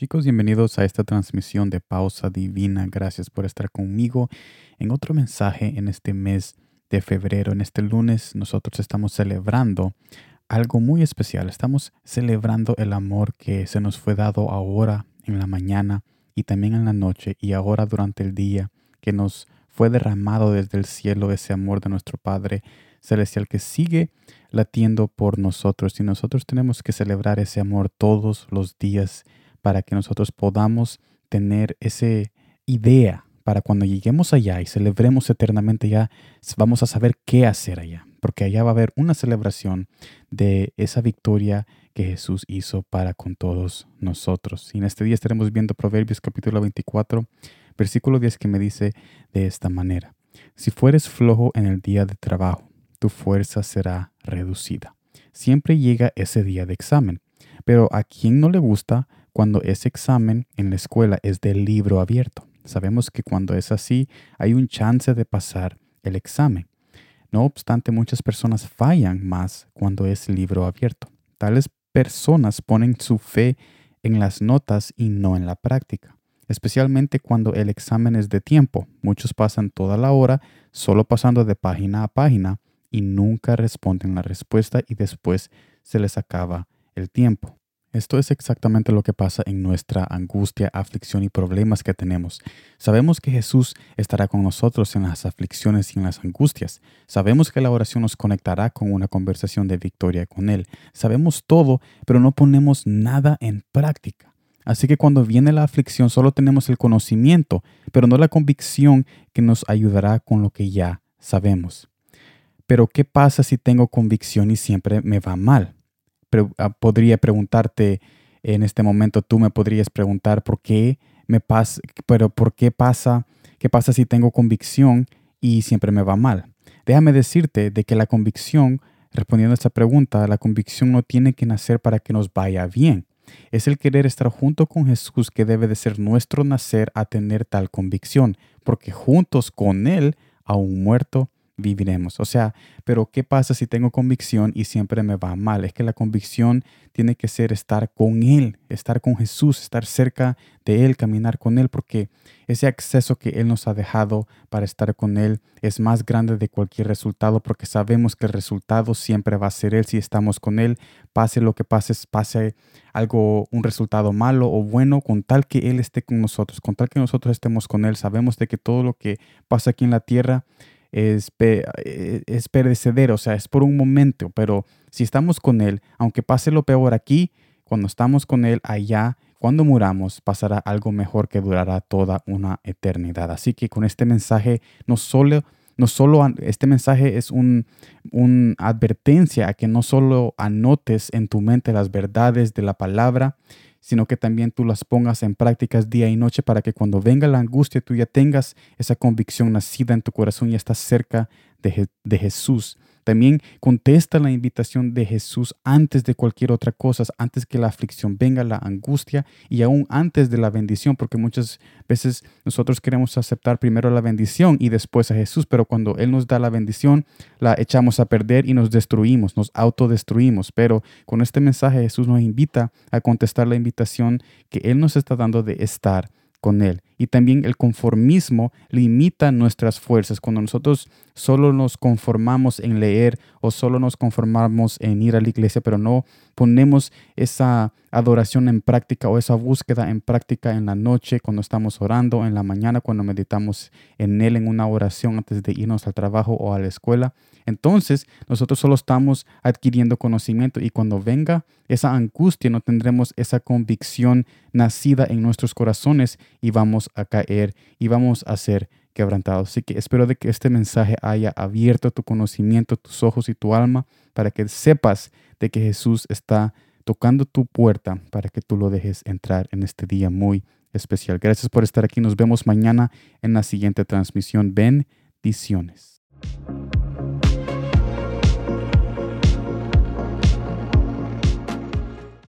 Chicos, bienvenidos a esta transmisión de Pausa Divina. Gracias por estar conmigo en otro mensaje en este mes de febrero. En este lunes nosotros estamos celebrando algo muy especial. Estamos celebrando el amor que se nos fue dado ahora en la mañana y también en la noche y ahora durante el día que nos fue derramado desde el cielo ese amor de nuestro Padre celestial que sigue latiendo por nosotros y nosotros tenemos que celebrar ese amor todos los días para que nosotros podamos tener esa idea para cuando lleguemos allá y celebremos eternamente ya, vamos a saber qué hacer allá, porque allá va a haber una celebración de esa victoria que Jesús hizo para con todos nosotros. Y en este día estaremos viendo Proverbios capítulo 24, versículo 10 que me dice de esta manera, si fueres flojo en el día de trabajo, tu fuerza será reducida. Siempre llega ese día de examen, pero a quien no le gusta, cuando ese examen en la escuela es de libro abierto. Sabemos que cuando es así hay un chance de pasar el examen. No obstante, muchas personas fallan más cuando es libro abierto. Tales personas ponen su fe en las notas y no en la práctica, especialmente cuando el examen es de tiempo. Muchos pasan toda la hora solo pasando de página a página y nunca responden la respuesta y después se les acaba el tiempo. Esto es exactamente lo que pasa en nuestra angustia, aflicción y problemas que tenemos. Sabemos que Jesús estará con nosotros en las aflicciones y en las angustias. Sabemos que la oración nos conectará con una conversación de victoria con Él. Sabemos todo, pero no ponemos nada en práctica. Así que cuando viene la aflicción solo tenemos el conocimiento, pero no la convicción que nos ayudará con lo que ya sabemos. Pero ¿qué pasa si tengo convicción y siempre me va mal? Ah, podría preguntarte en este momento, tú me podrías preguntar por qué me pasa, pero por qué pasa, qué pasa si tengo convicción y siempre me va mal. Déjame decirte de que la convicción, respondiendo a esta pregunta, la convicción no tiene que nacer para que nos vaya bien. Es el querer estar junto con Jesús que debe de ser nuestro nacer a tener tal convicción, porque juntos con Él, aún muerto, viviremos. O sea, pero ¿qué pasa si tengo convicción y siempre me va mal? Es que la convicción tiene que ser estar con Él, estar con Jesús, estar cerca de Él, caminar con Él, porque ese acceso que Él nos ha dejado para estar con Él es más grande de cualquier resultado, porque sabemos que el resultado siempre va a ser Él si estamos con Él, pase lo que pase, pase algo, un resultado malo o bueno, con tal que Él esté con nosotros, con tal que nosotros estemos con Él, sabemos de que todo lo que pasa aquí en la tierra, es, eh, es perecedero, o sea, es por un momento, pero si estamos con Él, aunque pase lo peor aquí, cuando estamos con Él allá, cuando muramos, pasará algo mejor que durará toda una eternidad. Así que con este mensaje, no solo, no solo este mensaje es una un advertencia a que no solo anotes en tu mente las verdades de la palabra, sino que también tú las pongas en prácticas día y noche para que cuando venga la angustia tú ya tengas esa convicción nacida en tu corazón y estás cerca de, Jesús también contesta la invitación de Jesús antes de cualquier otra cosa, antes que la aflicción venga, la angustia y aún antes de la bendición, porque muchas veces nosotros queremos aceptar primero la bendición y después a Jesús, pero cuando Él nos da la bendición, la echamos a perder y nos destruimos, nos autodestruimos. Pero con este mensaje Jesús nos invita a contestar la invitación que Él nos está dando de estar con Él. Y también el conformismo limita nuestras fuerzas. Cuando nosotros solo nos conformamos en leer o solo nos conformamos en ir a la iglesia, pero no ponemos esa adoración en práctica o esa búsqueda en práctica en la noche, cuando estamos orando, en la mañana, cuando meditamos en Él en una oración antes de irnos al trabajo o a la escuela. Entonces, nosotros solo estamos adquiriendo conocimiento y cuando venga esa angustia, no tendremos esa convicción nacida en nuestros corazones y a caer y vamos a ser quebrantados. Así que espero de que este mensaje haya abierto tu conocimiento, tus ojos y tu alma para que sepas de que Jesús está tocando tu puerta para que tú lo dejes entrar en este día muy especial. Gracias por estar aquí. Nos vemos mañana en la siguiente transmisión. Bendiciones.